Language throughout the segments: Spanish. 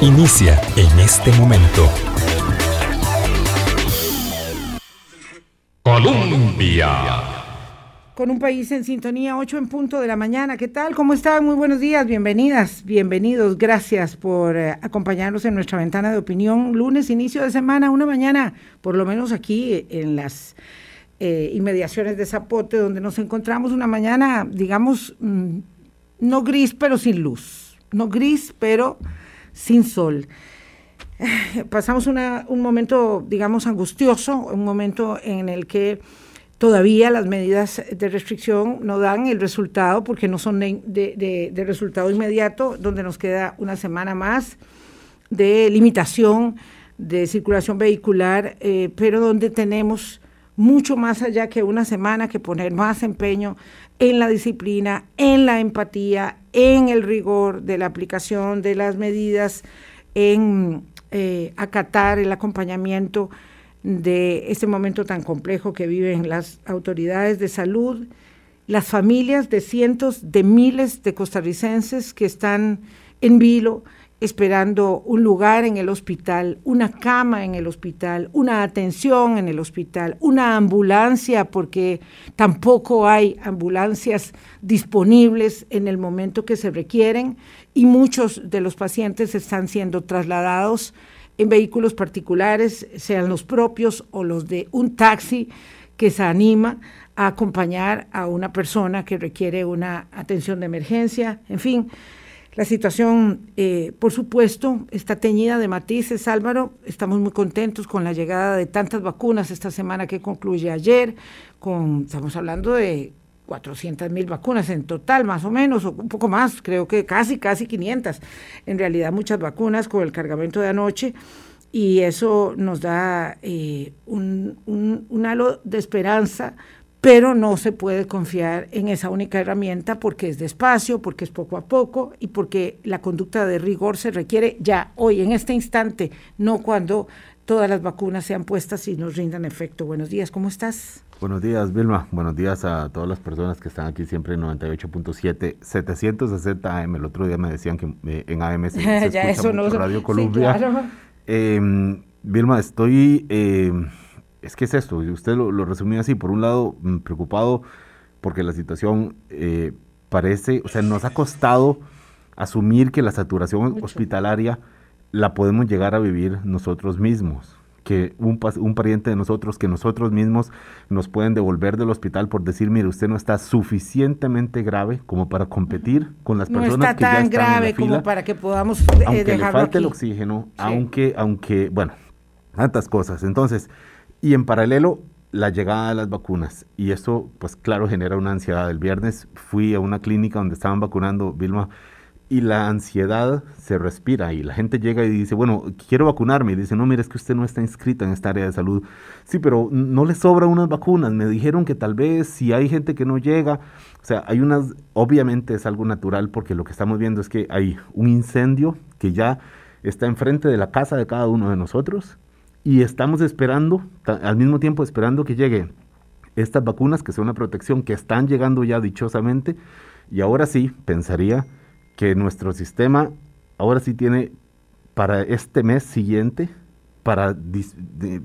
Inicia en este momento. Colombia. Con un país en sintonía, 8 en punto de la mañana. ¿Qué tal? ¿Cómo están? Muy buenos días, bienvenidas, bienvenidos. Gracias por eh, acompañarnos en nuestra ventana de opinión. Lunes, inicio de semana, una mañana, por lo menos aquí en las eh, inmediaciones de Zapote, donde nos encontramos una mañana, digamos, mm, no gris, pero sin luz. No gris, pero sin sol. Pasamos un momento, digamos, angustioso, un momento en el que todavía las medidas de restricción no dan el resultado porque no son de, resultado inmediato, donde nos queda una semana más de limitación de circulación vehicular, eh, pero donde tenemos mucho más allá que una semana que poner más empeño en la disciplina, en la empatía, en el rigor de la aplicación de las medidas, en eh, acatar el acompañamiento de este momento tan complejo que viven las autoridades de salud, las familias de cientos de miles de costarricenses que están en vilo, esperando un lugar en el hospital, una cama en el hospital, una atención en el hospital, una ambulancia, porque tampoco hay ambulancias disponibles en el momento que se requieren y muchos de los pacientes están siendo trasladados en vehículos particulares, sean los propios o los de un taxi que se anima a acompañar a una persona que requiere una atención de emergencia, en fin la situación, eh, por supuesto, está teñida de matices, Álvaro. Estamos muy contentos con la llegada de tantas vacunas esta semana que concluye ayer. Con, estamos hablando de 400 mil vacunas en total, más o menos, o un poco más, creo que casi, casi 500. En realidad, muchas vacunas con el cargamento de anoche. Y eso nos da eh, un, halo de esperanza pero no se puede confiar en esa única herramienta porque es despacio, porque es poco a poco y porque la conducta de rigor se requiere ya hoy, en este instante, no cuando todas las vacunas sean puestas y nos rindan efecto. Buenos días, ¿cómo estás? Buenos días, Vilma. Buenos días a todas las personas que están aquí siempre en 98.7, 760 AM. El otro día me decían que eh, en AM se, ya escucha mucho Radio Colombia. Em, Vilma, estoy... Eh, es que es esto, usted lo, lo resumió así, por un lado mm, preocupado porque la situación eh, parece, o sea, nos ha costado asumir que la saturación hospitalaria la podemos llegar a vivir nosotros mismos, que un, un pariente de nosotros, que nosotros mismos nos pueden devolver del hospital por decir, mire, usted no está suficientemente grave como para competir con las personas que ya están grave en la fila, como para que podamos eh, aunque le falte el oxígeno, aunque, aunque, bueno, tantas cosas. Entonces, y en paralelo, la llegada de las vacunas. Y eso, pues claro, genera una ansiedad. El viernes fui a una clínica donde estaban vacunando, Vilma, y la ansiedad se respira y la gente llega y dice, bueno, quiero vacunarme. Y dice, no, mire, es que usted no está inscrita en esta área de salud. Sí, pero no le sobra unas vacunas. Me dijeron que tal vez si hay gente que no llega, o sea, hay unas, obviamente es algo natural porque lo que estamos viendo es que hay un incendio que ya está enfrente de la casa de cada uno de nosotros y estamos esperando, al mismo tiempo esperando que lleguen estas vacunas, que son una protección, que están llegando ya dichosamente, y ahora sí, pensaría que nuestro sistema ahora sí tiene para este mes siguiente, para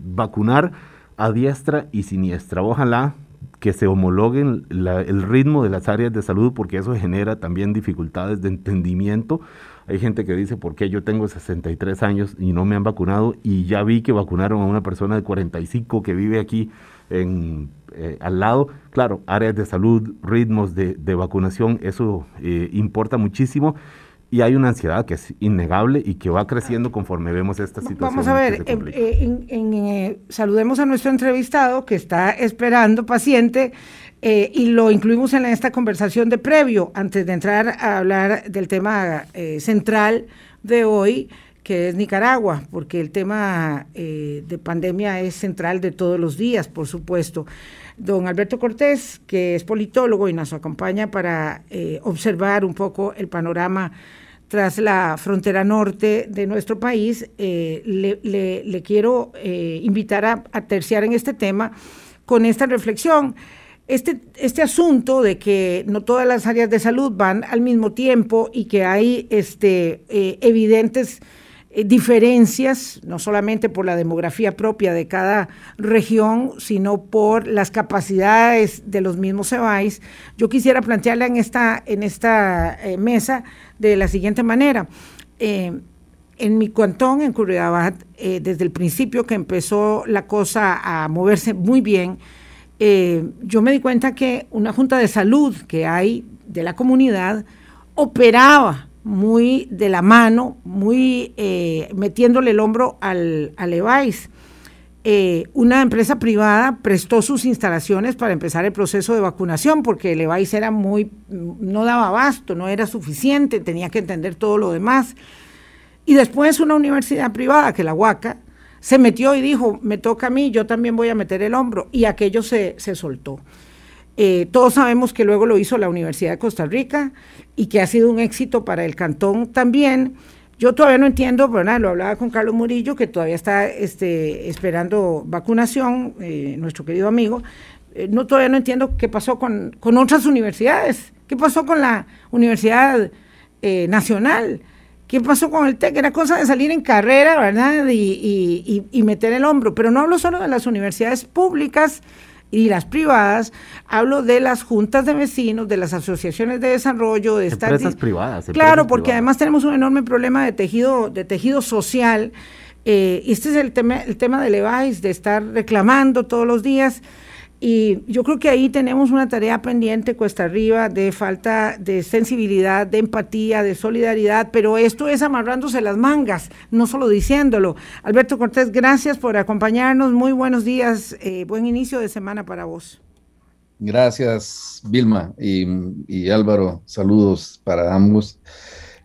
vacunar a diestra y siniestra. Ojalá que se homologuen el ritmo de las áreas de salud, porque eso genera también dificultades de entendimiento hay gente que dice, ¿por qué yo tengo 63 años y no me han vacunado? Y ya vi que vacunaron a una persona de 45 que vive aquí en, eh, al lado. Claro, áreas de salud, ritmos de, vacunación, eso eh, importa muchísimo. Y hay una ansiedad que es innegable y que va creciendo conforme vemos esta situación. Vamos a ver, eh, saludemos a nuestro entrevistado que está esperando paciente eh, y lo incluimos en esta conversación de previo, antes de entrar a hablar del tema eh, central de hoy, que es Nicaragua, porque el tema eh, de pandemia es central de todos los días, por supuesto. Don Alberto Cortés, que es politólogo y nos acompaña para observar un poco el panorama tras la frontera norte de nuestro país, le, quiero invitar a, a terciar en este tema con esta reflexión. Este, este asunto de que no todas las áreas de salud van al mismo tiempo y que hay este, eh, evidentes eh, diferencias, no solamente por la demografía propia de cada región, sino por las capacidades de los mismos CEBAIS, yo quisiera plantearla en esta, en esta eh, mesa de la siguiente manera. en mi cantón, en Curridabat, desde el principio que empezó la cosa a moverse muy bien, eh, yo me di cuenta que una junta de salud que hay de la comunidad operaba muy de la mano, muy eh, metiéndole el hombro al, al EVAIS. Eh, una empresa privada prestó sus instalaciones para empezar el proceso de vacunación porque el EVAIS era muy, no daba abasto, no era suficiente, tenía que entender todo lo demás. Y después una universidad privada, que la UACA, se metió y dijo, me toca a mí, yo también voy a meter el hombro, y aquello se, soltó. Eh, todos sabemos que luego lo hizo la Universidad de Costa Rica y que ha sido un éxito para el cantón también. Yo todavía no entiendo, ¿verdad? lo hablaba con Carlos Murillo, que todavía está este, esperando vacunación, eh, nuestro querido amigo. Eh, no, todavía no entiendo qué pasó con, con, otras universidades. ¿Qué pasó con la Universidad Nacional? ¿Qué pasó con el TEC? Era cosa de salir en carrera, ¿verdad? Y, meter el hombro. Pero no hablo solo de las universidades públicas y las privadas, hablo de las juntas de vecinos, de las asociaciones de desarrollo, de estas empresas privadas. claro, porque además tenemos un enorme problema de tejido, de tejido social. Eh, y este es el tema, el tema de Levi's, de estar reclamando todos los días. Y yo creo que ahí tenemos una tarea pendiente cuesta arriba de falta de sensibilidad, de empatía, de solidaridad, pero esto es amarrándose las mangas, no solo diciéndolo. Alberto Cortés, gracias por acompañarnos. Muy buenos días, eh, buen inicio de semana para vos. Gracias, Vilma y, Álvaro. Saludos para ambos.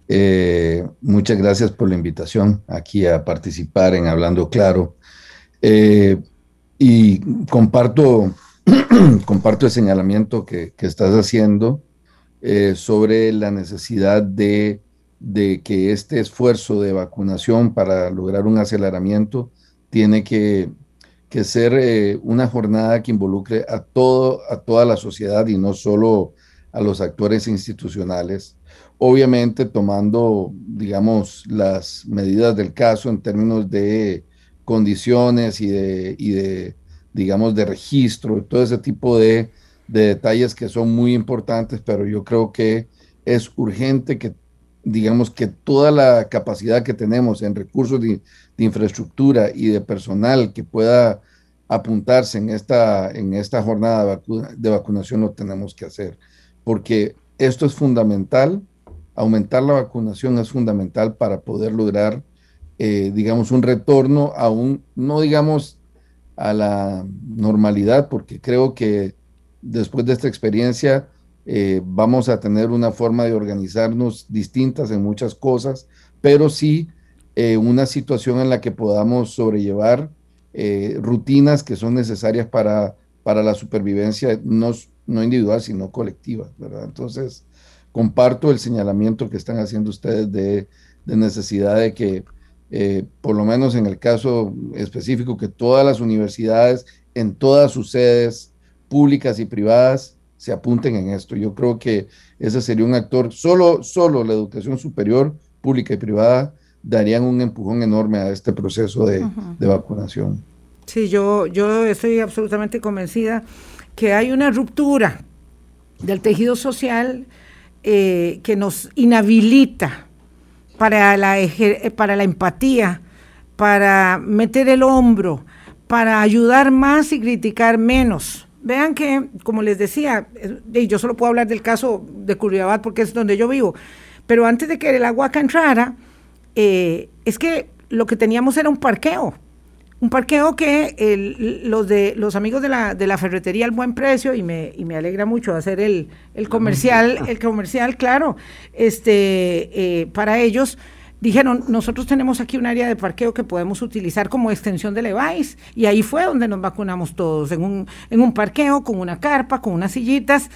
Eh, muchas gracias por la invitación aquí a participar en Hablando Claro. Eh, y comparto, comparto el señalamiento que, estás haciendo eh, sobre la necesidad de, que este esfuerzo de vacunación para lograr un aceleramiento tiene que, ser eh, una jornada que involucre a, todo, a toda la sociedad y no solo a los actores institucionales, obviamente tomando, digamos, las medidas del caso en términos de condiciones y de, y de digamos, de registro, todo ese tipo de, detalles que son muy importantes, pero yo creo que es urgente que, digamos, que toda la capacidad que tenemos en recursos de, infraestructura y de personal que pueda apuntarse en esta, en esta jornada de, de vacunación lo tenemos que hacer, porque esto es fundamental, aumentar la vacunación es fundamental para poder lograr eh, digamos, un retorno a un, no digamos a la normalidad, porque creo que después de esta experiencia eh, vamos a tener una forma de organizarnos distintas en muchas cosas, pero sí eh, una situación en la que podamos sobrellevar rutinas que son necesarias para, para la supervivencia, no, no individual, sino colectiva. Entonces, comparto el señalamiento que están haciendo ustedes de, de necesidad de que eh, por lo menos en el caso específico, que todas las universidades en todas sus sedes públicas y privadas se apunten en esto. Yo creo que ese sería un actor, solo, solo la educación superior, pública y privada, darían un empujón enorme a este proceso de, vacunación. Sí, yo, yo estoy absolutamente convencida que hay una ruptura del tejido social eh, que nos inhabilita para la, para la empatía, para meter el hombro, para ayudar más y criticar menos. Vean que, como les decía, yo solo puedo hablar del caso de Curriabat porque es donde yo vivo, pero antes de que el agua entrara, eh, es que lo que teníamos era un parqueo un parqueo que los de los amigos de la, de la ferretería al buen precio y me, y me alegra mucho hacer el, el comercial el comercial claro este eh, para ellos dijeron nosotros tenemos aquí un área de parqueo que podemos utilizar como extensión de Levi's y ahí fue donde nos vacunamos todos en un en un parqueo con una carpa con unas sillitas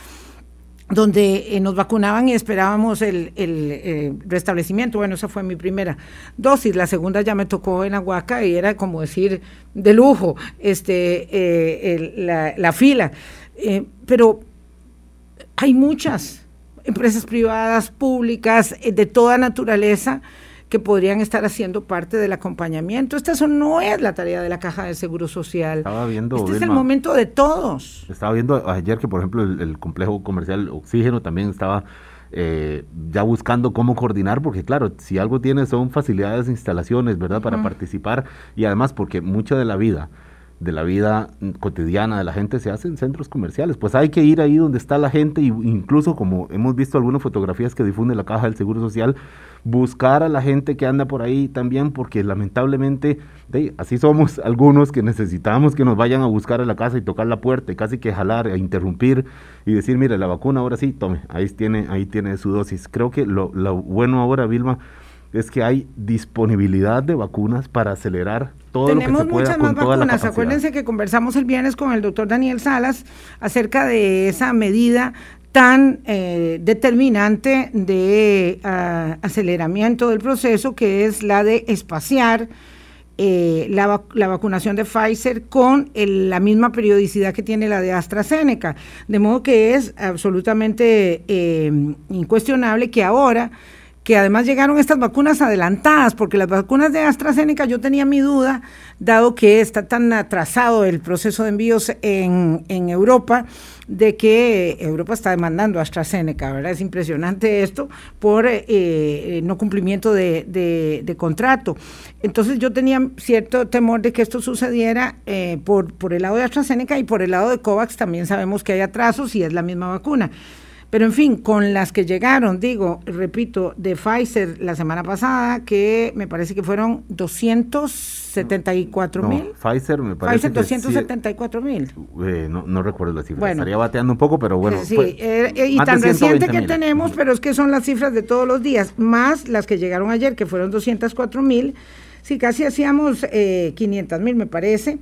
donde eh, nos vacunaban y esperábamos el, eh, restablecimiento. Bueno, esa fue mi primera dosis. La segunda ya me tocó en Aguaca y era como decir de lujo este, eh, la, la, fila. pero hay muchas empresas privadas, públicas, de toda naturaleza que podrían estar haciendo parte del acompañamiento. Esta eso no es la tarea de la Caja de Seguro Social. Estaba viendo, este es el momento de todos. Estaba viendo ayer que, por ejemplo, el, complejo comercial Oxígeno también estaba eh, ya buscando cómo coordinar, porque claro, si algo tiene son facilidades, instalaciones, ¿verdad? Para participar y además porque mucha de la vida de la vida cotidiana de la gente se hace en centros comerciales. Pues hay que ir ahí donde está la gente y incluso como hemos visto algunas fotografías que difunde la Caja del Seguro Social, buscar a la gente que anda por ahí también porque lamentablemente así somos algunos que necesitamos que nos vayan a buscar a la casa y tocar la puerta y casi que jalar e interrumpir y decir, mire, la vacuna ahora sí, tome, ahí tiene, ahí tiene su dosis. Creo que lo, lo bueno ahora, Vilma, es que hay disponibilidad de vacunas para acelerar todo lo que se pueda muchas más vacunas. Acuérdense que conversamos el viernes con el doctor Daniel Salas acerca de esa medida tan eh, determinante de ah, aceleramiento del proceso, que es la de espaciar eh, la, la, vacunación de Pfizer con la misma periodicidad que tiene la de AstraZeneca. De modo que es absolutamente eh, incuestionable que ahora que además llegaron estas vacunas adelantadas, porque las vacunas de AstraZeneca yo tenía mi duda, dado que está tan atrasado el proceso de envíos en, Europa, de que Europa está demandando a AstraZeneca, ¿verdad? Es impresionante esto por eh, eh, no cumplimiento de, contrato. Entonces yo tenía cierto temor de que esto sucediera eh, por, por el lado de AstraZeneca y por el lado de COVAX también sabemos que hay atrasos y es la misma vacuna. Pero en fin, con las que llegaron, digo, repito, de Pfizer la semana pasada, que me parece que fueron 274 mil. Pfizer me parece. Pfizer 274 mil. Eh, no, no, recuerdo la cifra. Estaría bateando un poco, pero bueno. Sí, eh, eh, y tan reciente que tenemos, pero es que son las cifras de todos los días, más las que llegaron ayer, que fueron 204 mil. Sí, casi hacíamos eh, 500 mil, me parece.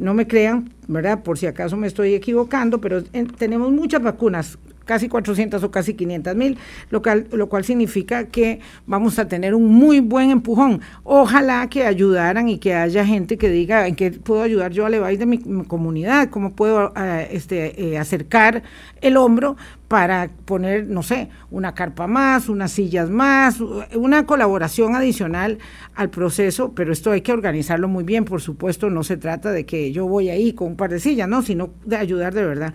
no me crean, ¿verdad? Por si acaso me estoy equivocando, pero tenemos muchas vacunas casi 400 o casi 500 mil, lo, lo cual significa que vamos a tener un muy buen empujón. Ojalá que ayudaran y que haya gente que diga en qué puedo ayudar yo a Levi's de mi, comunidad, cómo puedo eh, este, eh, acercar el hombro para poner, no sé, una carpa más, unas sillas más, una colaboración adicional al proceso, pero esto hay que organizarlo muy bien, por supuesto, no se trata de que yo voy ahí con un par de sillas, no, sino de ayudar de verdad.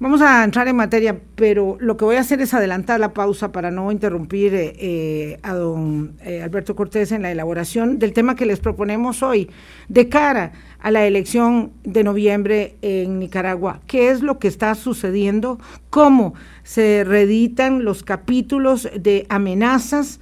Vamos a entrar en materia, pero lo que voy a hacer es adelantar la pausa para no interrumpir eh, eh, a don eh, Alberto Cortés en la elaboración del tema que les proponemos hoy, de cara a la elección de noviembre en Nicaragua. ¿Qué es lo que está sucediendo? ¿Cómo se reeditan los capítulos de amenazas,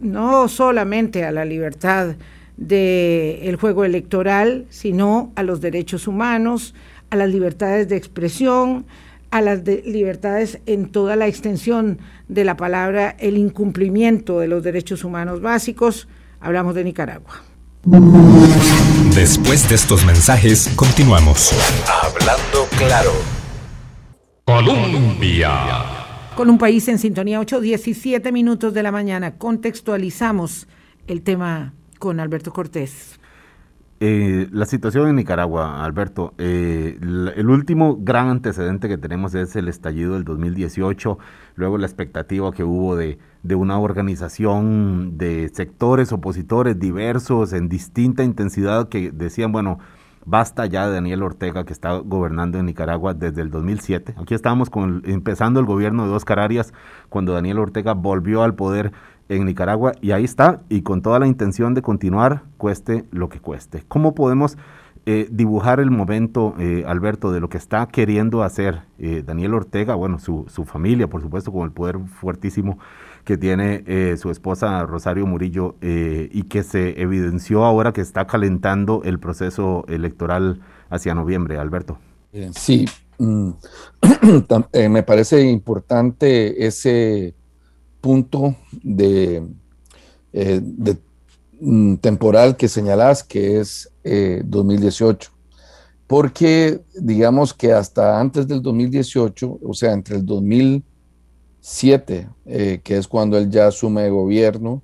no solamente a la libertad del juego electoral, sino a los derechos humanos? A las libertades de expresión, a las libertades en toda la extensión de la palabra, el incumplimiento de los derechos humanos básicos. Hablamos de Nicaragua. Después de estos mensajes, continuamos. Hablando claro. Colombia. Con un país en sintonía, 8, 17 minutos de la mañana, contextualizamos el tema con Alberto Cortés. Eh, la situación en Nicaragua, Alberto, eh, el último gran antecedente que tenemos es el estallido del 2018, luego la expectativa que hubo de, de una organización de sectores opositores diversos en distinta intensidad que decían, bueno, basta ya de Daniel Ortega que está gobernando en Nicaragua desde el 2007. Aquí estábamos con, empezando el gobierno de Oscar Arias cuando Daniel Ortega volvió al poder en Nicaragua y ahí está, y con toda la intención de continuar, cueste lo que cueste. ¿Cómo podemos eh, dibujar el momento, eh, Alberto, de lo que está queriendo hacer eh, Daniel Ortega, bueno, su, su, familia, por supuesto, con el poder fuertísimo que tiene su esposa Rosario Murillo y que se evidenció ahora que está calentando el proceso electoral hacia noviembre, Alberto? Sí, mm, me parece importante ese punto de, eh, mm, temporal que señalás, que es 2018, eh, porque digamos que hasta antes del 2018, o sea, entre el 2007, eh, que es cuando él ya asume gobierno,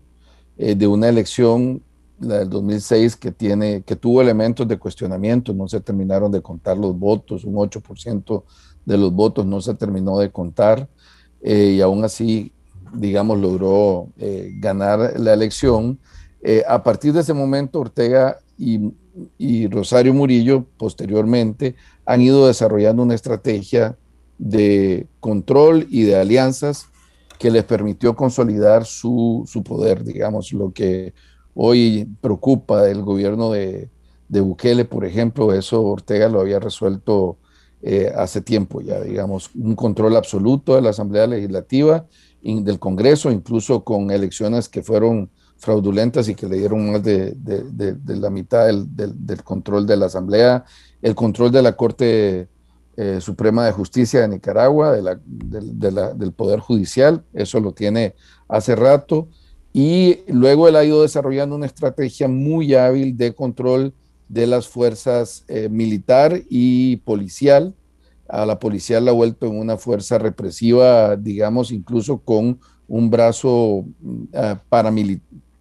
eh, de una elección, la del 2006, que, tiene, que tuvo elementos de cuestionamiento, no se terminaron de contar los votos, un 8% de los votos no se terminó de contar, eh, y aún así, digamos, logró ganar la elección. a partir de ese momento, Ortega y Rosario Murillo posteriormente han ido desarrollando una estrategia de control y de alianzas que les permitió consolidar su, poder, digamos, lo que hoy preocupa del gobierno de, Bukele, por ejemplo, eso Ortega lo había resuelto eh, hace tiempo ya, digamos, un control absoluto de la Asamblea Legislativa del Congreso, incluso con elecciones que fueron fraudulentas y que le dieron más de, la mitad del, control de la Asamblea, el control de la Corte eh, Suprema de Justicia de Nicaragua, del Poder Judicial, eso lo tiene hace rato, y luego él ha ido desarrollando una estrategia muy hábil de control de las fuerzas eh, militar y policial. A la policía la ha vuelto en una fuerza represiva, digamos, incluso con un brazo uh,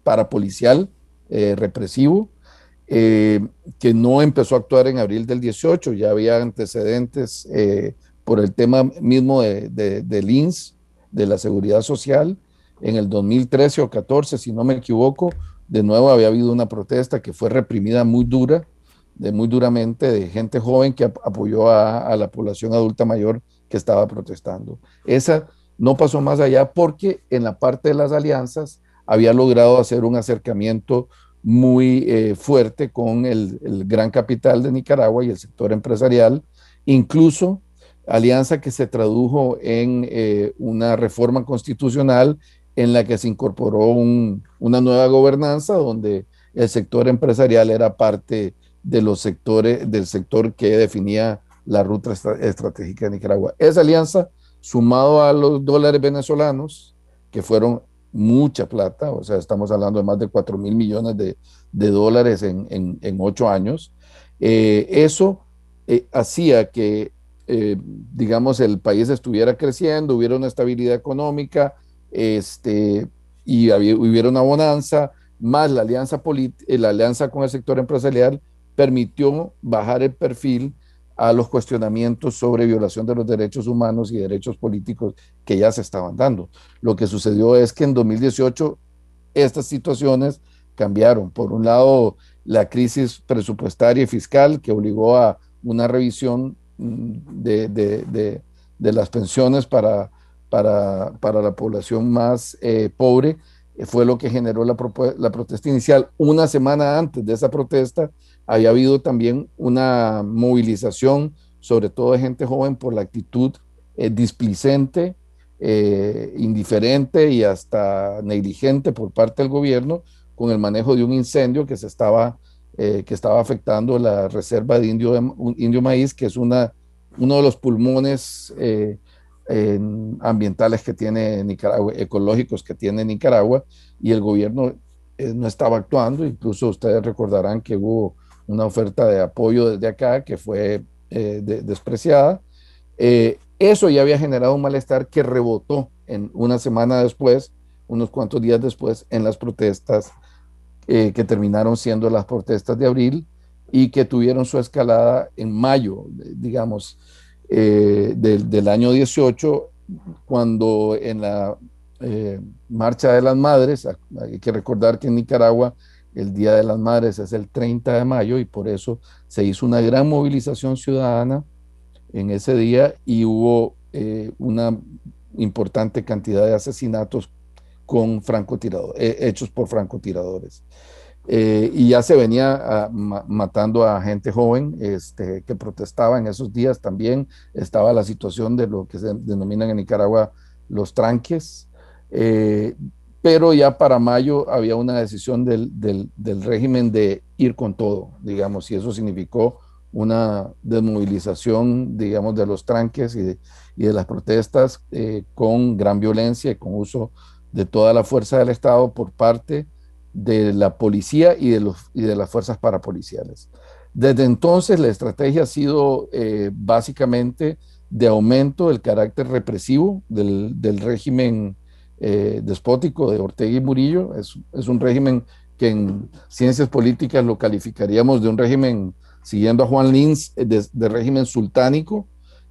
parapolicial eh, represivo, eh, que no empezó a actuar en abril del 18, ya había antecedentes eh, por el tema mismo de, de, del INS, de la seguridad social. En el 2013 o 14, si no me equivoco, de nuevo había habido una protesta que fue reprimida muy dura, de muy duramente, de gente joven que apoyó a, la población adulta mayor que estaba protestando. Esa no pasó más allá porque en la parte de las alianzas había logrado hacer un acercamiento muy eh, fuerte con el, gran capital de Nicaragua y el sector empresarial, incluso alianza que se tradujo en eh, una reforma constitucional en la que se incorporó una nueva gobernanza donde el sector empresarial era parte de los sectores, del sector que definía la ruta estratégica de Nicaragua. Esa alianza, sumado a los dólares venezolanos, que fueron mucha plata, o sea, estamos hablando de más de 4 mil millones de, dólares en, en, ocho años. Eh, eso eh, hacía que, eh, digamos, el país estuviera creciendo, hubiera una estabilidad económica este, y hubiera una bonanza, más la alianza, la alianza con el sector empresarial permitió bajar el perfil a los cuestionamientos sobre violación de los derechos humanos y derechos políticos que ya se estaban dando. Lo que sucedió es que en 2018 estas situaciones cambiaron. Por un lado, la crisis presupuestaria y fiscal que obligó a una revisión mm, de, las pensiones para, para, la población más eh, pobre, eh, fue lo que generó la protesta inicial. Una semana antes de esa protesta, había habido también una movilización, sobre todo de gente joven, por la actitud eh, displicente, eh, indiferente y hasta negligente por parte del gobierno con el manejo de un incendio que se estaba, eh, que estaba afectando la reserva de indio, indio maíz, que es una, uno de los pulmones ambientales que tiene Nicaragua, ecológicos que tiene Nicaragua, y el gobierno no estaba actuando, incluso ustedes recordarán que hubo una oferta de apoyo desde acá que fue eh, despreciada. Eh, eso ya había generado un malestar que rebotó en una semana después, unos cuantos días después, en las protestas eh, que terminaron siendo las protestas de abril y que tuvieron su escalada en mayo, digamos, del, del, año 18, cuando en la Marcha de las Madres, hay que recordar que en Nicaragua el Día de las Madres es el 30 de mayo y por eso se hizo una gran movilización ciudadana en ese día y hubo eh, una importante cantidad de asesinatos con francotiradores, eh, hechos por francotiradores. Eh, y ya se venía ah, matando a gente joven este, que protestaba en esos días también. Estaba la situación de lo que se denominan en Nicaragua los tranques, pero ya para mayo había una decisión del, régimen de ir con todo, digamos, y eso significó una desmovilización, digamos, de los tranques y de, las protestas eh, con gran violencia y con uso de toda la fuerza del Estado por parte de la policía y de, los, y de las fuerzas parapoliciales. Desde entonces la estrategia ha sido eh, básicamente de aumento del carácter represivo del, régimen eh, despótico de Ortega y Murillo. Es, es, un régimen que en ciencias políticas lo calificaríamos de un régimen, siguiendo a Juan Lins, de régimen sultánico,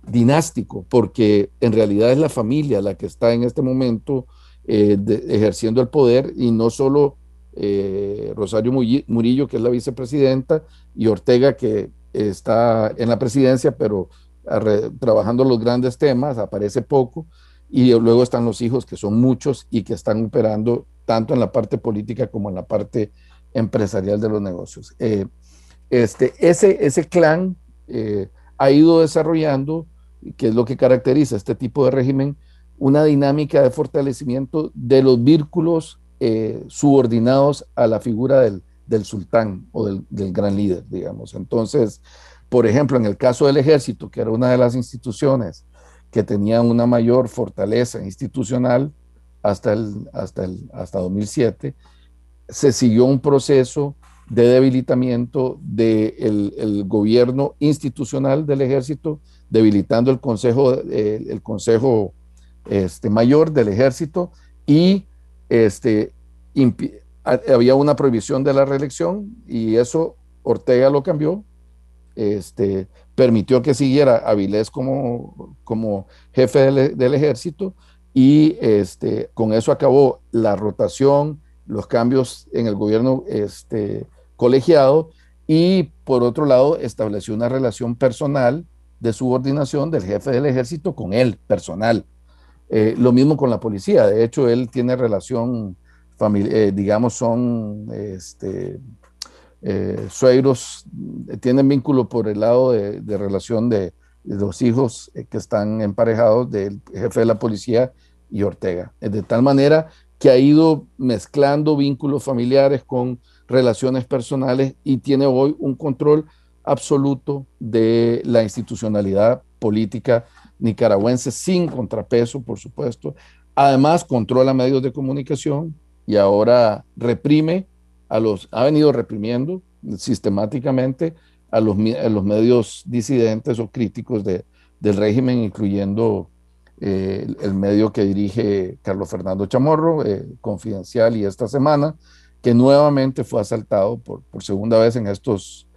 dinástico, porque en realidad es la familia la que está en este momento eh, ejerciendo el poder y no solo eh, Rosario Murillo, que es la vicepresidenta, y Ortega, que está en la presidencia, pero trabajando los grandes temas, aparece poco, y luego están los hijos, que son muchos y que están operando tanto en la parte política como en la parte empresarial de los negocios. Eh, este, ese, ese clan ha ido desarrollando que es lo que caracteriza este tipo de régimen, una dinámica de fortalecimiento de los vínculos eh, subordinados a la figura del, sultán o del, gran líder, digamos. Entonces, por ejemplo, en el caso del ejército, que era una de las instituciones que tenía una mayor fortaleza institucional hasta, el, hasta, el, hasta 2007, se siguió un proceso de debilitamiento del el gobierno institucional del ejército debilitando el Consejo, el consejo este, Mayor del Ejército y este, había una prohibición de la reelección y eso Ortega lo cambió, este, permitió que siguiera Avilés como, como jefe del, ejército y este, con eso acabó la rotación, los cambios en el gobierno este, colegiado y por otro lado estableció una relación personal de subordinación del jefe del ejército con él, personal. Eh, lo mismo con la policía. De hecho, él tiene relación, eh, digamos, son este, eh, suegros, tienen vínculo por el lado de, relación de, los hijos que están emparejados del jefe de la policía y Ortega. De tal manera que ha ido mezclando vínculos familiares con relaciones personales y tiene hoy un control absoluto de la institucionalidad política nicaragüense sin contrapeso, por supuesto. Además, controla medios de comunicación y ahora reprime a los, ha venido reprimiendo sistemáticamente a los, los medios disidentes o críticos de, del régimen, incluyendo eh, el, medio que dirige Carlos Fernando Chamorro, eh, Confidencial, y esta semana, que nuevamente fue asaltado por, por segunda vez en estos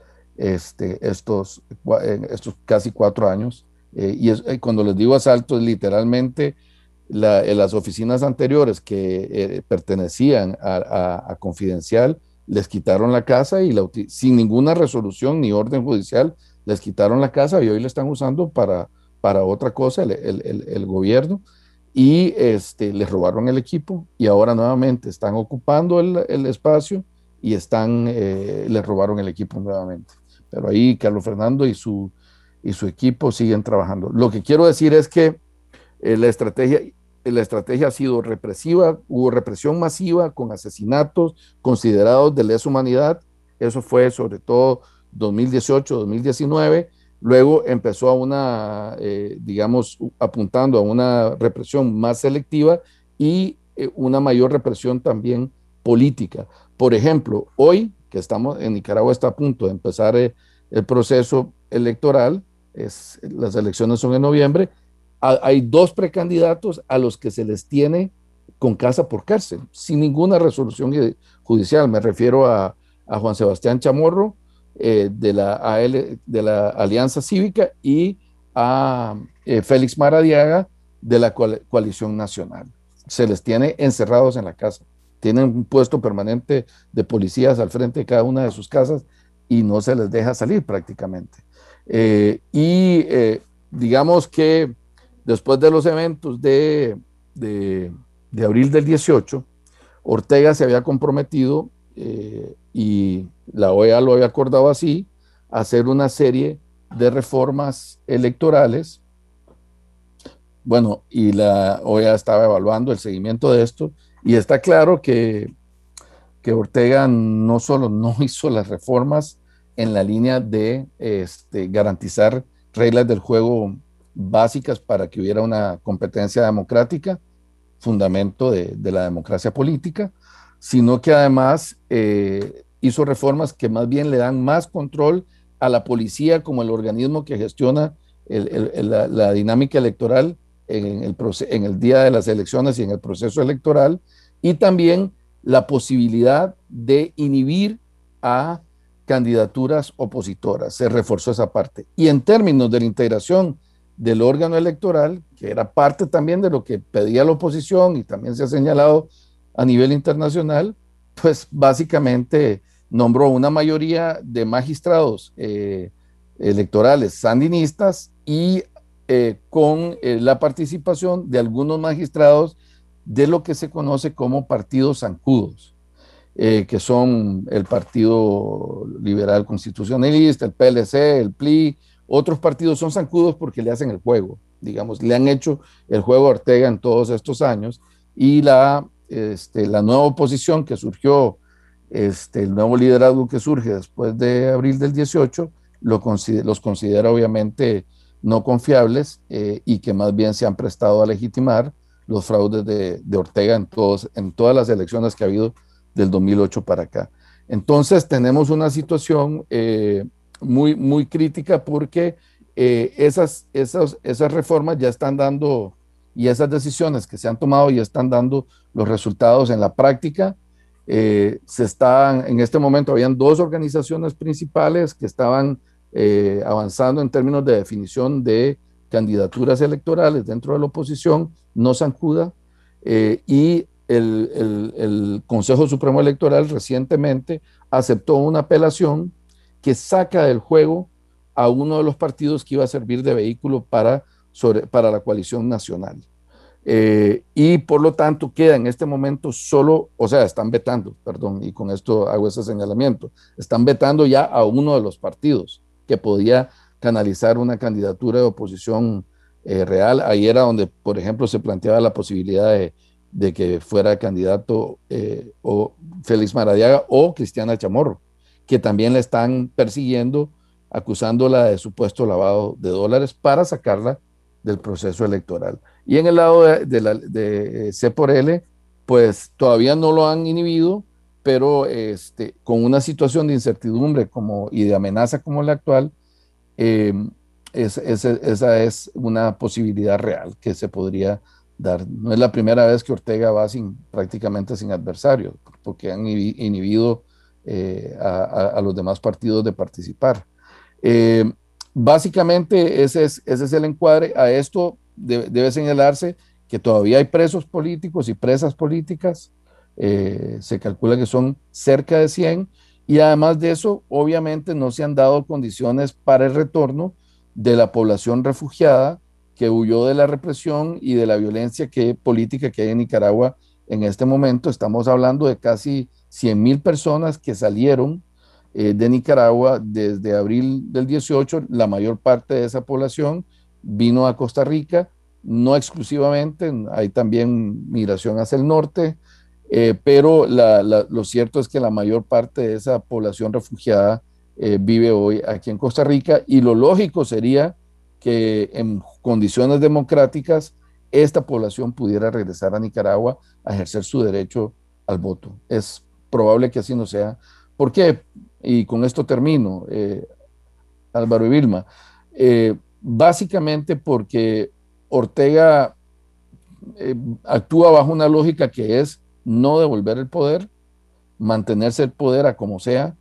este, estos, estos casi cuatro años. Eh, y cuando les digo asaltos, literalmente en las oficinas anteriores que eh, pertenecían a, Confidencial les quitaron la casa y sin ninguna resolución ni orden judicial les quitaron la casa y hoy la están usando para, para otra cosa el, el, el, gobierno y este, les robaron el equipo y ahora nuevamente están ocupando el, espacio y están, les robaron el equipo nuevamente. Pero ahí Carlos Fernando y su, y su equipo siguen trabajando. Lo que quiero decir es que eh, la, estrategia, la estrategia ha sido represiva, hubo represión masiva con asesinatos considerados de lesa humanidad. Eso fue sobre todo 2018, 2019. Luego empezó a una, eh, digamos, apuntando a una represión más selectiva y eh, una mayor represión también política. Por ejemplo, hoy que estamos en Nicaragua está a punto de empezar eh, el proceso electoral, las elecciones son en noviembre, hay dos precandidatos a los que se les tiene con casa por cárcel, sin ninguna resolución judicial. Me refiero a, Juan Sebastián Chamorro eh, de, la AL, de la Alianza Cívica y a eh, Félix Maradiaga de la Coalición Nacional. Se les tiene encerrados en la casa tienen un puesto permanente de policías al frente de cada una de sus casas y no se les deja salir prácticamente. Eh, y eh, digamos que después de los eventos de, de, abril del 18, Ortega se había comprometido, eh, y la OEA lo había acordado así, hacer una serie de reformas electorales. Bueno, y la OEA estaba evaluando el seguimiento de esto y está claro que, que Ortega no solo no hizo las reformas en la línea de este, garantizar reglas del juego básicas para que hubiera una competencia democrática, fundamento de, la democracia política, sino que además eh, hizo reformas que más bien le dan más control a la policía como el organismo que gestiona la, dinámica electoral en el, en el día de las elecciones y en el proceso electoral, y también la posibilidad de inhibir a candidaturas opositoras. Se reforzó esa parte. Y en términos de la integración del órgano electoral, que era parte también de lo que pedía la oposición y también se ha señalado a nivel internacional, pues básicamente nombró una mayoría de magistrados eh, electorales sandinistas y eh, con eh, la participación de algunos magistrados de lo que se conoce como partidos zancudos, que son el Partido Liberal Constitucionalista, el PLC, el PLI, otros partidos son zancudos porque le hacen el juego, digamos, le han hecho el juego a Ortega en todos estos años y la, este, la nueva oposición que surgió este, el nuevo liderazgo que surge después de abril del 18 lo los considera obviamente no confiables eh, y que más bien se han prestado a legitimar los fraudes de, Ortega en, todos, en todas las elecciones que ha habido del 2008 para acá. Entonces tenemos una situación eh, muy, muy crítica porque eh, esas, esas, esas reformas ya están dando y esas decisiones que se han tomado ya están dando los resultados en la práctica. Eh, se están, en este momento habían dos organizaciones principales que estaban eh, avanzando en términos de definición de candidaturas electorales dentro de la oposición, no Sancuda, eh, y el, el, Consejo Supremo Electoral recientemente aceptó una apelación que saca del juego a uno de los partidos que iba a servir de vehículo para, para la coalición nacional. Eh, y por lo tanto queda en este momento solo, o sea, están vetando, perdón, y con esto hago ese señalamiento, están vetando ya a uno de los partidos que podía canalizar una candidatura de oposición eh, real. Ahí era donde, por ejemplo, se planteaba la posibilidad de, de que fuera candidato eh, o Félix Maradiaga o Cristiana Chamorro, que también la están persiguiendo, acusándola de supuesto lavado de dólares para sacarla del proceso electoral. Y en el lado de, de C por L, pues todavía no lo han inhibido, pero este, con una situación de incertidumbre como, y de amenaza como la actual, eh, esa es una posibilidad real que se podría dar. No es la primera vez que Ortega va sin, prácticamente sin adversario, porque han inhibido eh, a, los demás partidos de participar. Eh, básicamente ese es, ese es el encuadre. A esto debe señalarse que todavía hay presos políticos y presas políticas, eh, se calcula que son cerca de 100, y además de eso, obviamente no se han dado condiciones para el retorno de la población refugiada que huyó de la represión y de la violencia que, política que hay en Nicaragua en este momento. Estamos hablando de casi 100 mil personas que salieron eh, de Nicaragua desde abril del 18, la mayor parte de esa población vino a Costa Rica, no exclusivamente, hay también migración hacia el norte, eh, pero lo cierto es que la mayor parte de esa población refugiada eh, vive hoy aquí en Costa Rica y lo lógico sería que en condiciones democráticas esta población pudiera regresar a Nicaragua a ejercer su derecho al voto. Es probable que así no sea. ¿Por qué? Y con esto termino, eh, Álvaro y Vilma básicamente porque Ortega eh, actúa bajo una lógica que es no devolver el poder, mantenerse el poder a como sea,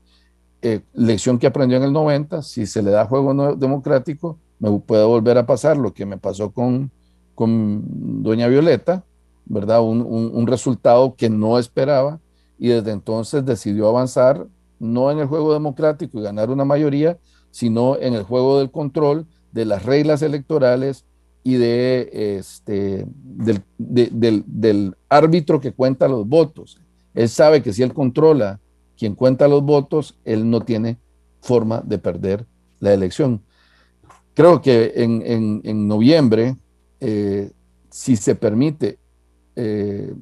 eh, lección que aprendió en el 90, si se le da juego democrático, me puede volver a pasar lo que me pasó con, con doña Violeta, ¿verdad? Un, un resultado que no esperaba y desde entonces decidió avanzar no en el juego democrático y ganar una mayoría, sino en el juego del control de las reglas electorales y de, este, del, del, árbitro que cuenta los votos. Él sabe que si él controla quien cuenta los votos, él no tiene forma de perder la elección. Creo que en, en, noviembre, eh, si se permite eh,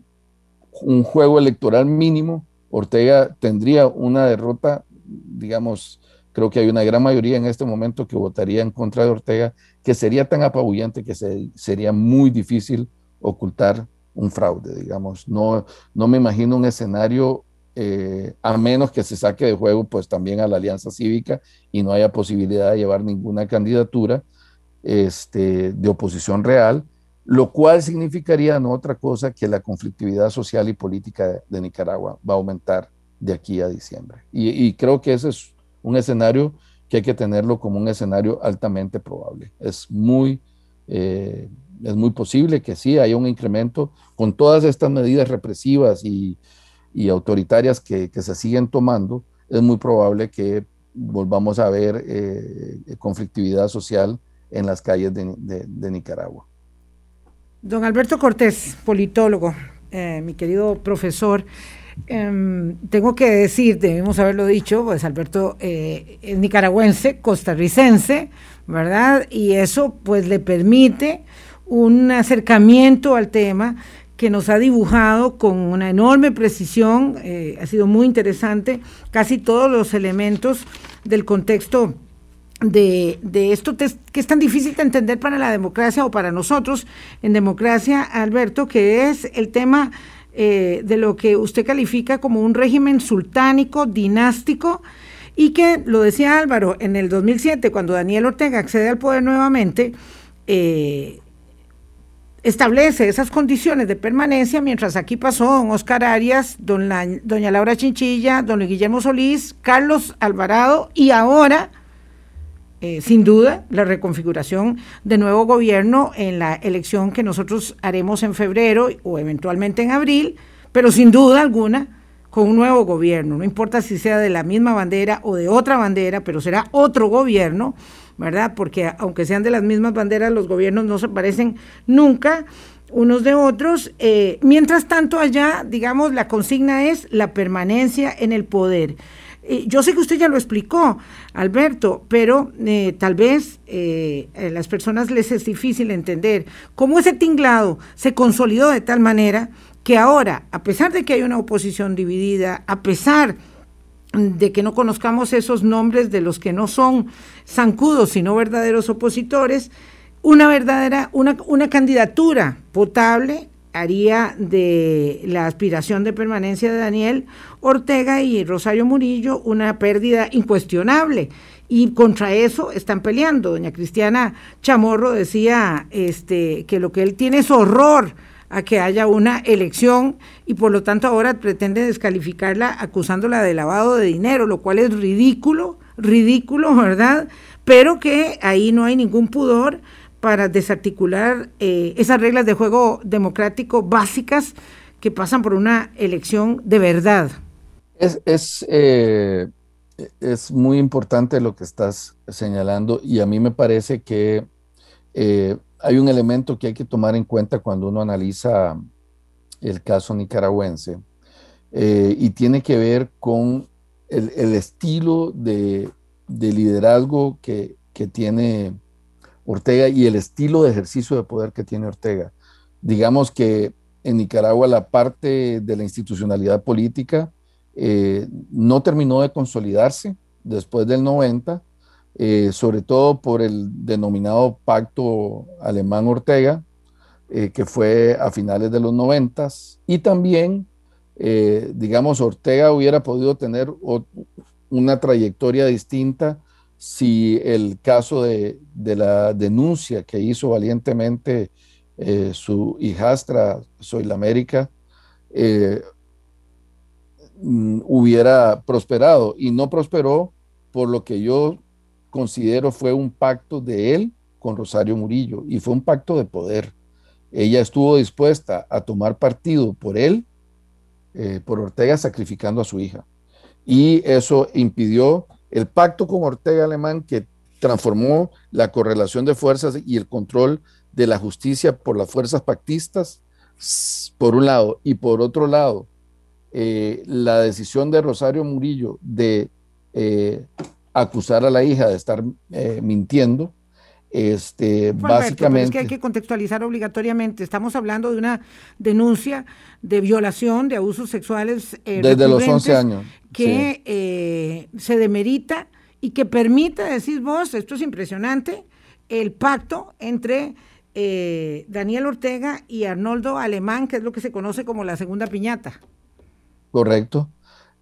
un juego electoral mínimo, Ortega tendría una derrota, digamos, Creo que hay una gran mayoría en este momento que votaría en contra de Ortega, que sería tan apabullante que sería muy difícil ocultar un fraude, digamos. No, no me imagino un escenario eh, a menos que se saque de juego pues también a la Alianza Cívica y no haya posibilidad de llevar ninguna candidatura este, de oposición real, lo cual significaría no otra cosa que la conflictividad social y política de, Nicaragua va a aumentar de aquí a diciembre. Y, creo que ese es un escenario que hay que tenerlo como un escenario altamente probable. Es muy, eh, es muy posible que sí haya un incremento con todas estas medidas represivas y, autoritarias que, se siguen tomando. Es muy probable que volvamos a ver eh, conflictividad social en las calles de, Nicaragua. Don Alberto Cortés, politólogo, eh, mi querido profesor, em, tengo que decir, debemos haberlo dicho, pues Alberto eh, es nicaragüense, costarricense, ¿verdad? Y eso pues le permite un acercamiento al tema que nos ha dibujado con una enorme precisión, eh, ha sido muy interesante, casi todos los elementos del contexto de, esto que es tan difícil de entender para la democracia o para nosotros en democracia, Alberto, que es el tema eh, de lo que usted califica como un régimen sultánico, dinástico, y que, lo decía Álvaro, en el 2007, cuando Daniel Ortega accede al poder nuevamente, eh, establece esas condiciones de permanencia, mientras aquí pasó don Oscar Arias, don doña Laura Chinchilla, don Guillermo Solís, Carlos Alvarado y ahora eh, sin duda, la reconfiguración de nuevo gobierno en la elección que nosotros haremos en febrero o eventualmente en abril, pero sin duda alguna con un nuevo gobierno, no importa si sea de la misma bandera o de otra bandera, pero será otro gobierno, ¿verdad? Porque aunque sean de las mismas banderas, los gobiernos no se parecen nunca unos de otros. Eh, mientras tanto, allá, digamos, la consigna es la permanencia en el poder yo sé que usted ya lo explicó, Alberto, pero eh, tal vez eh, a las personas les es difícil entender cómo ese tinglado se consolidó de tal manera que ahora, a pesar de que hay una oposición dividida, a pesar de que no conozcamos esos nombres de los que no son zancudos, sino verdaderos opositores, una verdadera, una, una candidatura potable haría de la aspiración de permanencia de Daniel Ortega y Rosario Murillo una pérdida incuestionable. Y contra eso están peleando. Doña Cristiana Chamorro decía este, que lo que él tiene es horror a que haya una elección y por lo tanto ahora pretende descalificarla acusándola de lavado de dinero, lo cual es ridículo, ridículo, ¿verdad? Pero que ahí no hay ningún pudor para desarticular eh, esas reglas de juego democrático básicas que pasan por una elección de verdad. Es, es, eh, es muy importante lo que estás señalando y a mí me parece que eh, hay un elemento que hay que tomar en cuenta cuando uno analiza el caso nicaragüense y tiene que ver con el, el estilo de, de liderazgo que, que tiene Ortega y el estilo de ejercicio de poder que tiene Ortega. Digamos que en Nicaragua la parte de la institucionalidad política eh, no terminó de consolidarse después del 90, eh, sobre todo por el denominado pacto alemán-Ortega, eh, que fue a finales de los 90, y también, digamos, Ortega hubiera podido tener una trayectoria distinta si el caso de, la denuncia que hizo valientemente su hijastra Soy la América mm, hubiera prosperado y no prosperó por lo que yo considero fue un pacto de él con Rosario Murillo y fue un pacto de poder. Ella estuvo dispuesta a tomar partido por él, eh, por Ortega, sacrificando a su hija. Y eso impidió el pacto con Ortega Alemán que transformó la correlación de fuerzas y el control de la justicia por las fuerzas pactistas, por un lado, y por otro lado, eh, la decisión de Rosario Murillo de eh, acusar a la hija de estar eh, mintiendo, este, básicamente. es que hay que contextualizar obligatoriamente. Estamos hablando de una denuncia de violación, de abusos sexuales. Desde los 11 años que eh, se demerita y que permite, decís vos, esto es impresionante, el pacto entre eh, Daniel Ortega y Arnoldo Alemán, que es lo que se conoce como la segunda piñata. Correcto.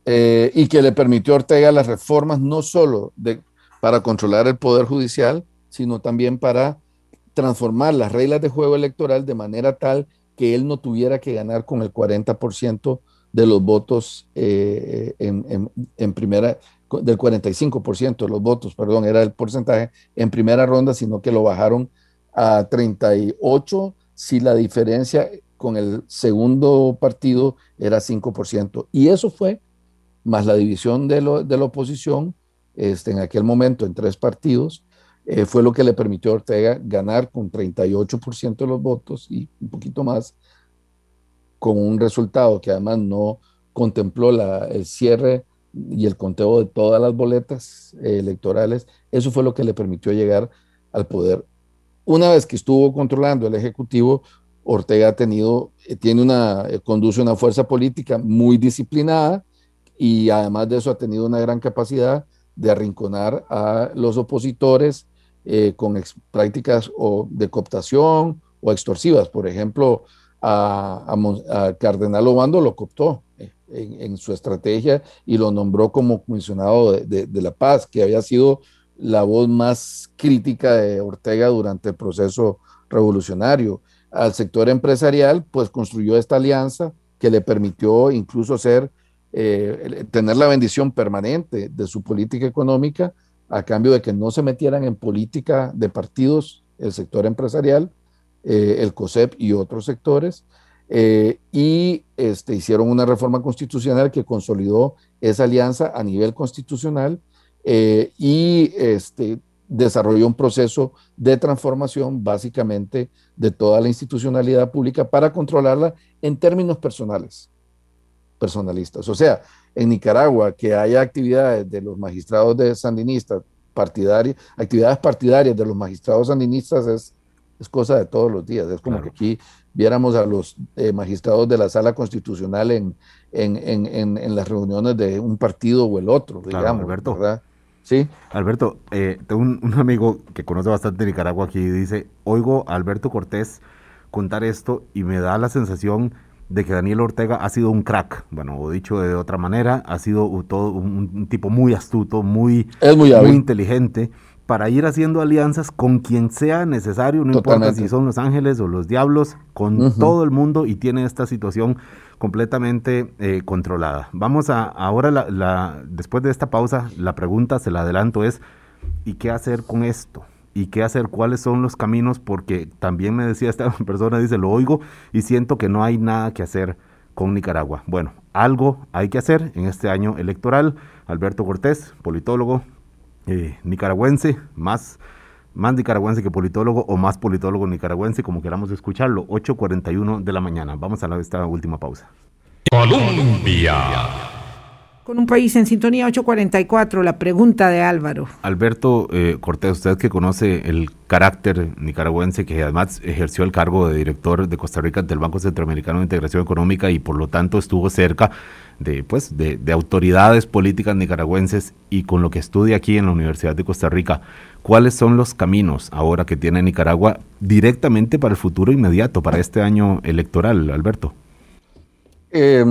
eh, y que le permitió a Ortega las reformas no solo de, para controlar el poder judicial, sino también para transformar las reglas de juego electoral de manera tal que él no tuviera que ganar con el 40% de los votos eh, en, primera, del 45% de los votos, perdón, era el porcentaje en primera ronda, sino que lo bajaron a 38 si la diferencia con el segundo partido era 5%. Y eso fue, más la división de, de la oposición, este, en aquel momento en tres partidos, eh, fue lo que le permitió a Ortega ganar con 38% de los votos y un poquito más, con un resultado que además no contempló la, el cierre y el conteo de todas las boletas eh, electorales. Eso fue lo que le permitió llegar al poder. Una vez que estuvo controlando el Ejecutivo, Ortega ha tenido, eh, tiene una, conduce una fuerza política muy disciplinada y además de eso ha tenido una gran capacidad de arrinconar a los opositores eh, con prácticas de cooptación o extorsivas. Por ejemplo, a, Cardenal Obando lo cooptó eh, en, su estrategia y lo nombró como comisionado de, la paz, que había sido la voz más crítica de Ortega durante el proceso revolucionario. Al sector empresarial, pues construyó esta alianza que le permitió incluso ser, eh, tener la bendición permanente de su política económica a cambio de que no se metieran en política de partidos el sector empresarial, eh, el COSEP y otros sectores, eh, y este, hicieron una reforma constitucional que consolidó esa alianza a nivel constitucional y este, desarrolló un proceso de transformación básicamente de toda la institucionalidad pública para controlarla en términos personales, personalistas. O sea, en Nicaragua que haya actividades de los magistrados de sandinistas partidarias, actividades partidarias de los magistrados sandinistas es, es cosa de todos los días. Es como que aquí viéramos a los eh, magistrados de la sala constitucional en, en, en, en, las reuniones de un partido o el otro, digamos. Alberto. Sí. Alberto, eh, tengo un, un, amigo que conoce bastante Nicaragua aquí y dice, oigo a Alberto Cortés contar esto y me da la sensación de que Daniel Ortega ha sido un crack, bueno, o dicho de otra manera, ha sido todo un, tipo muy astuto, muy, muy, inteligente para ir haciendo alianzas con quien sea necesario, no importa si son los ángeles o los diablos, con todo el mundo y tiene esta situación completamente eh, controlada. Vamos a, ahora, la, después de esta pausa, la pregunta, se la adelanto, es, ¿y qué hacer con esto? y qué hacer, cuáles son los caminos, porque también me decía esta persona, dice, lo oigo y siento que no hay nada que hacer con Nicaragua. Bueno, algo hay que hacer en este año electoral. Alberto Cortés, politólogo eh, nicaragüense, más, más nicaragüense que politólogo o más politólogo nicaragüense, como queramos escucharlo, 8.41 de la mañana. Vamos a esta última pausa. Colombia con un país en sintonía 844, la pregunta de Álvaro. Alberto eh, Cortés, usted que conoce el carácter nicaragüense, que además ejerció el cargo de director de Costa Rica del Banco Centroamericano de Integración Económica y por lo tanto estuvo cerca de, pues, de, autoridades políticas nicaragüenses y con lo que estudia aquí en la Universidad de Costa Rica, ¿cuáles son los caminos ahora que tiene Nicaragua directamente para el futuro inmediato, para este año electoral, Alberto? Eh,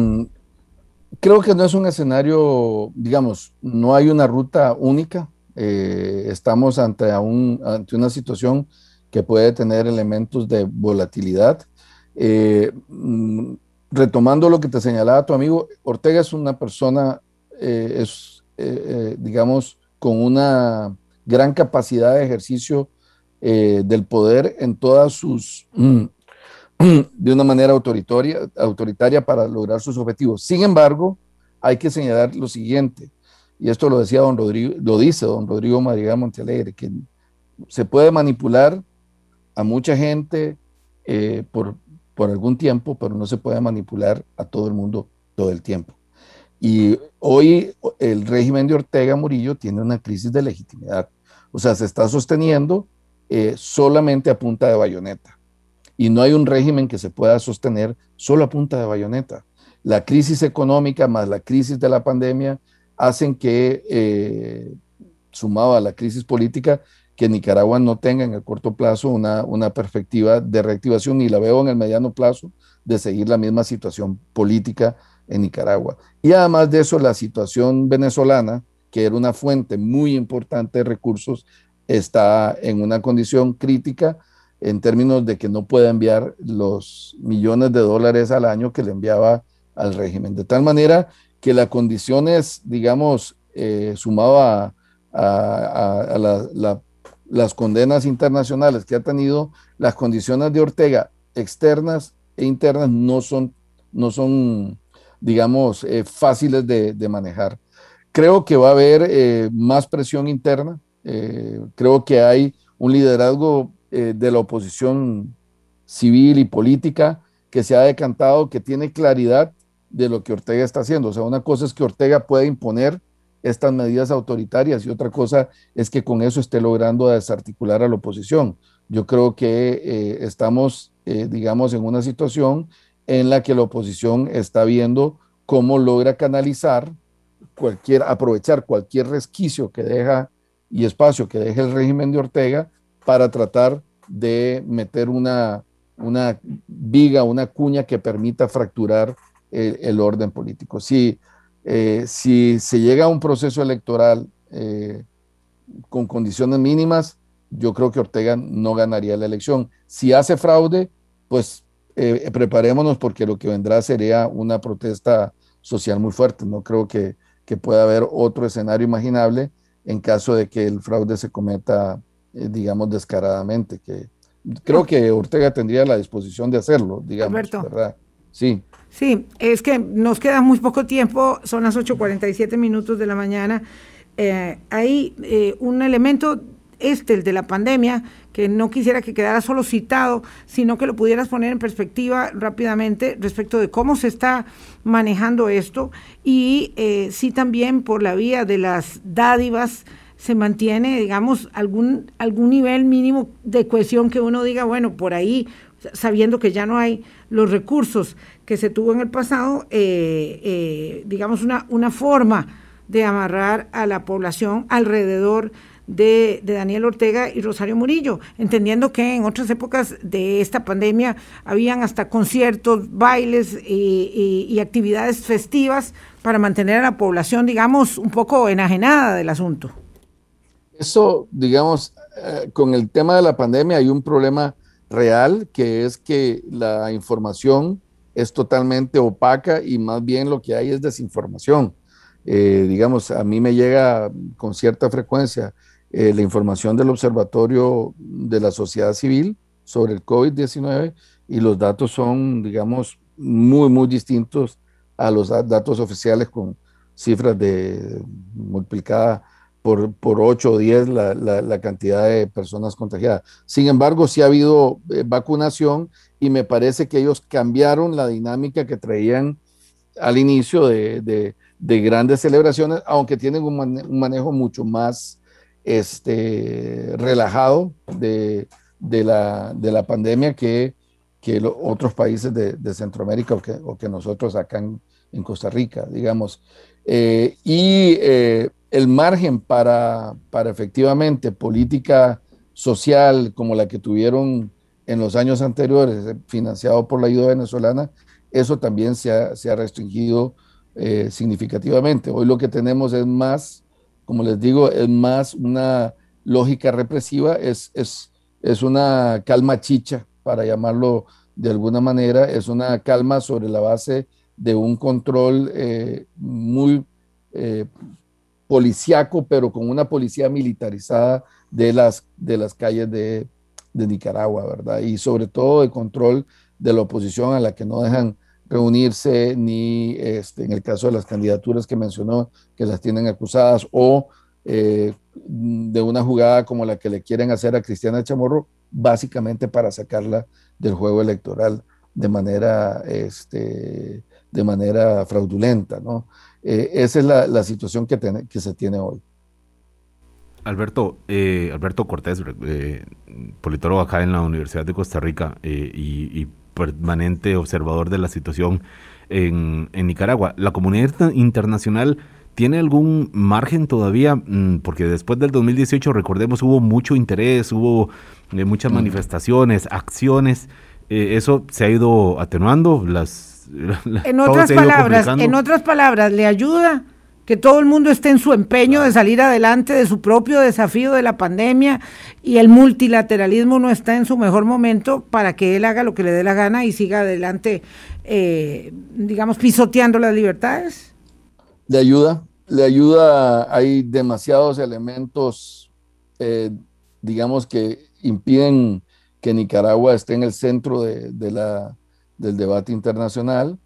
creo que no es un escenario, digamos, no hay una ruta única. Eh, estamos ante una situación que puede tener elementos de volatilidad. Eh, mm, retomando lo que te señalaba tu amigo, Ortega es una persona, eh, es, digamos, con una gran capacidad de ejercicio del poder en todas sus, mm, de una manera autoritaria, autoritaria para lograr sus objetivos. Sin embargo, hay que señalar lo siguiente, y esto lo decía don Rodrigo, lo dice don Rodrigo Madrigal Montealegre, que se puede manipular a mucha gente eh, por, por algún tiempo, pero no se puede manipular a todo el mundo todo el tiempo. Y hoy el régimen de Ortega Murillo tiene una crisis de legitimidad. O sea, se está sosteniendo eh, solamente a punta de bayoneta y no hay un régimen que se pueda sostener solo a punta de bayoneta. La crisis económica más la crisis de la pandemia hacen que, eh, sumado a la crisis política, que Nicaragua no tenga en el corto plazo una, una perspectiva de reactivación y la veo en el mediano plazo de seguir la misma situación política en Nicaragua. Y además de eso, la situación venezolana, que era una fuente muy importante de recursos, está en una condición crítica en términos de que no puede enviar los millones de dólares al año que le enviaba al régimen. De tal manera que las condiciones, digamos, eh, sumado a, las condenas internacionales que ha tenido, las condiciones de Ortega externas e internas no son, no son digamos, eh, fáciles de, manejar. Creo que va a haber eh, más presión interna. creo que hay un liderazgo de la oposición civil y política que se ha decantado, que tiene claridad de lo que Ortega está haciendo. O sea, una cosa es que Ortega pueda imponer estas medidas autoritarias y otra cosa es que con eso esté logrando desarticular a la oposición. Yo creo que eh, estamos, eh, digamos, en una situación en la que la oposición está viendo cómo logra canalizar cualquier, aprovechar cualquier resquicio que deja y espacio que deje el régimen de Ortega para tratar de meter una, una viga, una cuña que permita fracturar el, orden político. Si, eh, si se llega a un proceso electoral eh, con condiciones mínimas, yo creo que Ortega no ganaría la elección. Si hace fraude, pues eh, preparémonos porque lo que vendrá sería una protesta social muy fuerte. No creo que, que pueda haber otro escenario imaginable en caso de que el fraude se cometa, digamos, descaradamente. Que creo que Ortega tendría la disposición de hacerlo, digamos, ¿verdad? Sí. Sí, es que nos queda muy poco tiempo, son las 8.47 minutos de la mañana. Eh, hay eh, un elemento, este, el de la pandemia, que no quisiera que quedara solo citado, sino que lo pudieras poner en perspectiva rápidamente respecto de cómo se está manejando esto. Y eh, si también por la vía de las dádivas se mantiene, digamos, algún, algún nivel mínimo de cohesión que uno diga, bueno, por ahí, sabiendo que ya no hay los recursos que se tuvo en el pasado, eh, eh, digamos, una, una forma de amarrar a la población alrededor de, Daniel Ortega y Rosario Murillo, entendiendo que en otras épocas de esta pandemia habían hasta conciertos, bailes y, actividades festivas para mantener a la población, digamos, un poco enajenada del asunto. Eso, digamos, eh, con el tema de la pandemia hay un problema real, que es que la información es totalmente opaca y más bien lo que hay es desinformación. Eh, digamos, a mí me llega con cierta frecuencia eh, la información del Observatorio de la Sociedad Civil sobre el COVID-19 y los datos son, digamos, muy, muy distintos a los datos oficiales con cifras de multiplicada por, por 8 o 10 la, la, cantidad de personas contagiadas. Sin embargo, sí ha habido eh, vacunación y me parece que ellos cambiaron la dinámica que traían al inicio de, de, grandes celebraciones, aunque tienen un, manejo mucho más este, relajado de, la, de la pandemia que, que otros países de, Centroamérica o que, o que, nosotros acá en, Costa Rica, digamos. Eh, y eh, el margen para, para efectivamente política social como la que tuvieron en los años anteriores, eh, financiado por la ayuda venezolana, eso también se ha, restringido eh, significativamente. Hoy lo que tenemos es más, como les digo, es más una lógica represiva, es, es, es una calma chicha, para llamarlo de alguna manera, es una calma sobre la base de un control eh, muy policiaco, pero con una policía militarizada de las, de las calles de, Nicaragua, ¿verdad? Y sobre todo de control de la oposición a la que no dejan reunirse ni este, en el caso de las candidaturas que mencionó, que las tienen acusadas, o eh, de una jugada como la que le quieren hacer a Cristiana Chamorro, básicamente para sacarla del juego electoral de manera, este, de manera fraudulenta, ¿no? Eh, esa es la, situación que, que, se tiene hoy. Alberto, eh, Alberto Cortés, politólogo acá en la Universidad de Costa Rica y, permanente observador de la situación en, Nicaragua. ¿La comunidad internacional tiene algún margen todavía? Mm, porque después del 2018, recordemos, hubo mucho interés, hubo muchas mm. manifestaciones, acciones. eso se ha ido atenuando. Las en otras palabras, en otras palabras, le ayuda que todo el mundo esté en su empeño de salir adelante de su propio desafío de la pandemia y el multilateralismo no está en su mejor momento para que él haga lo que le dé la gana y siga adelante, eh, digamos, pisoteando las libertades? Le ayuda, le ayuda, hay demasiados elementos, eh, digamos, que impiden que Nicaragua esté en el centro de la, del debate internacional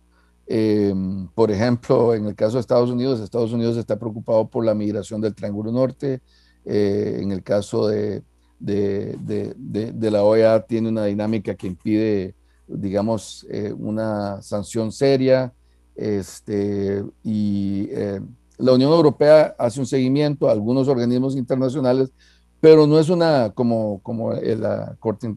Em, por ejemplo, en el caso de Estados Unidos, Estados Unidos está preocupado por la migración del Triángulo Norte. Eh, en el caso de, de, la OEA, tiene una dinámica que impide, digamos, eh, una sanción seria. Este, y eh, la Unión Europea hace un seguimiento a algunos organismos internacionales, pero no es una como, como la Corte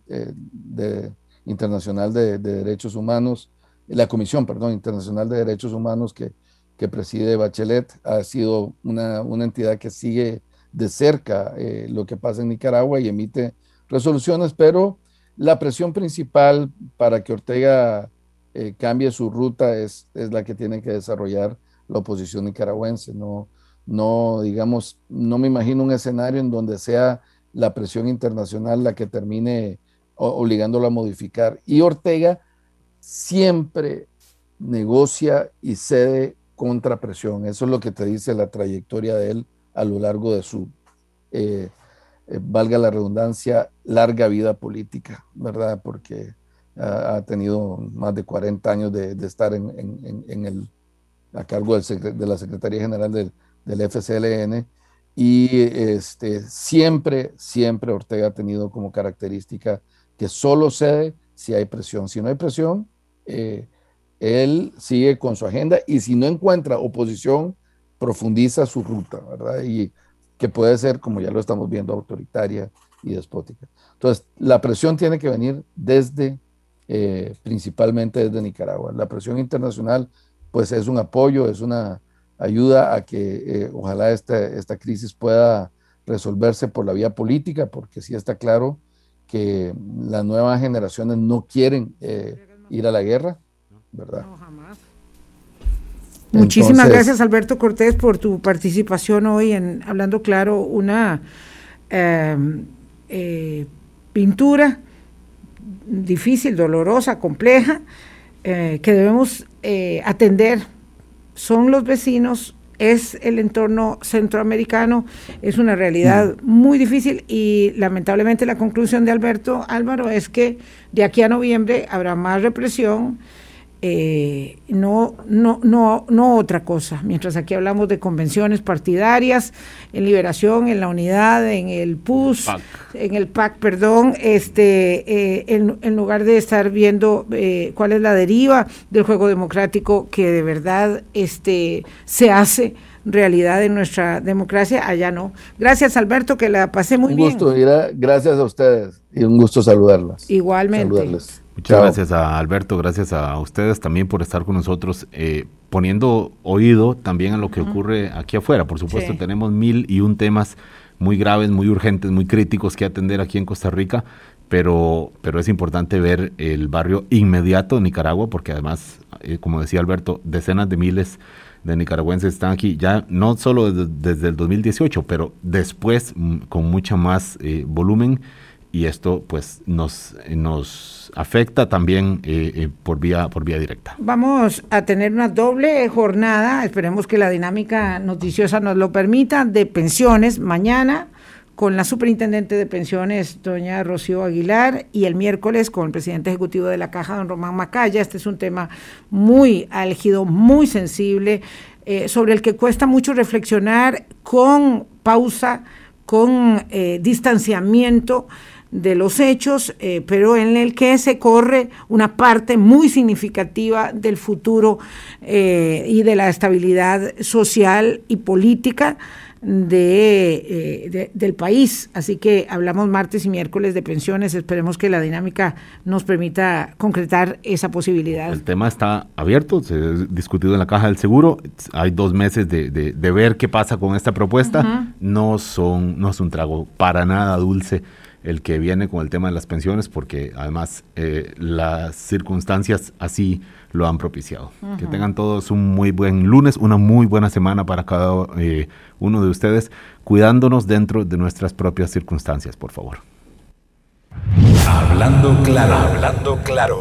Internacional de Derechos Humanos la Comisión Internacional de Derechos Humanos que, que preside Bachelet ha sido una, una entidad que sigue de cerca eh, lo que pasa en Nicaragua y emite resoluciones, pero la presión principal para que Ortega eh, cambie su ruta es, es, la que tiene que desarrollar la oposición nicaragüense. No, no, digamos, no me imagino un escenario en donde sea la presión internacional la que termine obligándolo a modificar. Y Ortega siempre negocia y cede contra presión. Eso es lo que te dice la trayectoria de él a lo largo de su, eh, eh, valga la redundancia, larga vida política, ¿verdad? Porque ha, tenido más de 40 años de, estar en, el, a cargo de la Secretaría General del, del FCLN y este, siempre, siempre Ortega ha tenido como característica que solo cede si hay presión. Si no hay presión, eh, él sigue con su agenda y si no encuentra oposición, profundiza su ruta, ¿verdad? Y que puede ser, como ya lo estamos viendo, autoritaria y despótica. Entonces, la presión tiene que venir desde, eh, principalmente desde Nicaragua. La presión internacional, pues es un apoyo, es una ayuda a que eh, ojalá esta, esta crisis pueda resolverse por la vía política, porque sí está claro que las nuevas generaciones no quieren ir a la guerra, ¿verdad? No, jamás. Muchísimas gracias Alberto Cortés por tu participación hoy en Hablando Claro, una em, eh, pintura difícil, dolorosa, compleja, eh, que debemos eh, atender. Son los vecinos, es el entorno centroamericano, es una realidad mm. muy difícil y lamentablemente la conclusión de Alberto Álvaro es que de aquí a noviembre habrá más represión, eh, no, no, no, no otra cosa. Mientras aquí hablamos de convenciones partidarias, en Liberación, en la Unidad, en el PUS, en el PAC, perdón, este, eh, en, lugar de estar viendo eh, cuál es la deriva del juego democrático que de verdad este, se hace realidad en nuestra democracia, allá no. Gracias Alberto, que la pasé muy bien. Un gusto, gracias a ustedes y un gusto saludarlas. Igualmente. Muchas gracias a Alberto, gracias a ustedes también por estar con nosotros, eh, poniendo oído también a lo que ocurre aquí afuera. Por supuesto, tenemos mil y un temas muy graves, muy urgentes, muy críticos que atender aquí en Costa Rica, pero, pero es importante ver el barrio inmediato de Nicaragua, porque además, eh, como decía Alberto, decenas de miles de nicaragüenses están aquí, ya no solo desde, el 2018, pero después mm, con mucha más eh, volumen y esto pues nos, nos afecta también eh, eh, por, vía, por vía directa. Vamos a tener una doble jornada, esperemos que la dinámica noticiosa nos lo permita, de pensiones mañana con la superintendente de pensiones, doña Rocío Aguilar, y el miércoles con el presidente ejecutivo de la Caja, don Román Macaya. Este es un tema muy álgido, muy sensible, eh, sobre el que cuesta mucho reflexionar con pausa, con distanciamiento de los hechos, eh, pero en el que se corre una parte muy significativa del futuro eh, y de la estabilidad social y política de, eh, del país. Así que hablamos martes y miércoles de pensiones. Esperemos que la dinámica nos permita concretar esa posibilidad. El tema está abierto, se ha discutido en la caja del seguro. Hay dos meses de, de, ver qué pasa con esta propuesta. no, son, no es un trago para nada dulce el que viene con el tema de las pensiones, porque además eh, las circunstancias así lo han propiciado. Que tengan todos un muy buen lunes, una muy buena semana para cada eh, uno de ustedes, cuidándonos dentro de nuestras propias circunstancias, por favor. Hablando claro, hablando claro.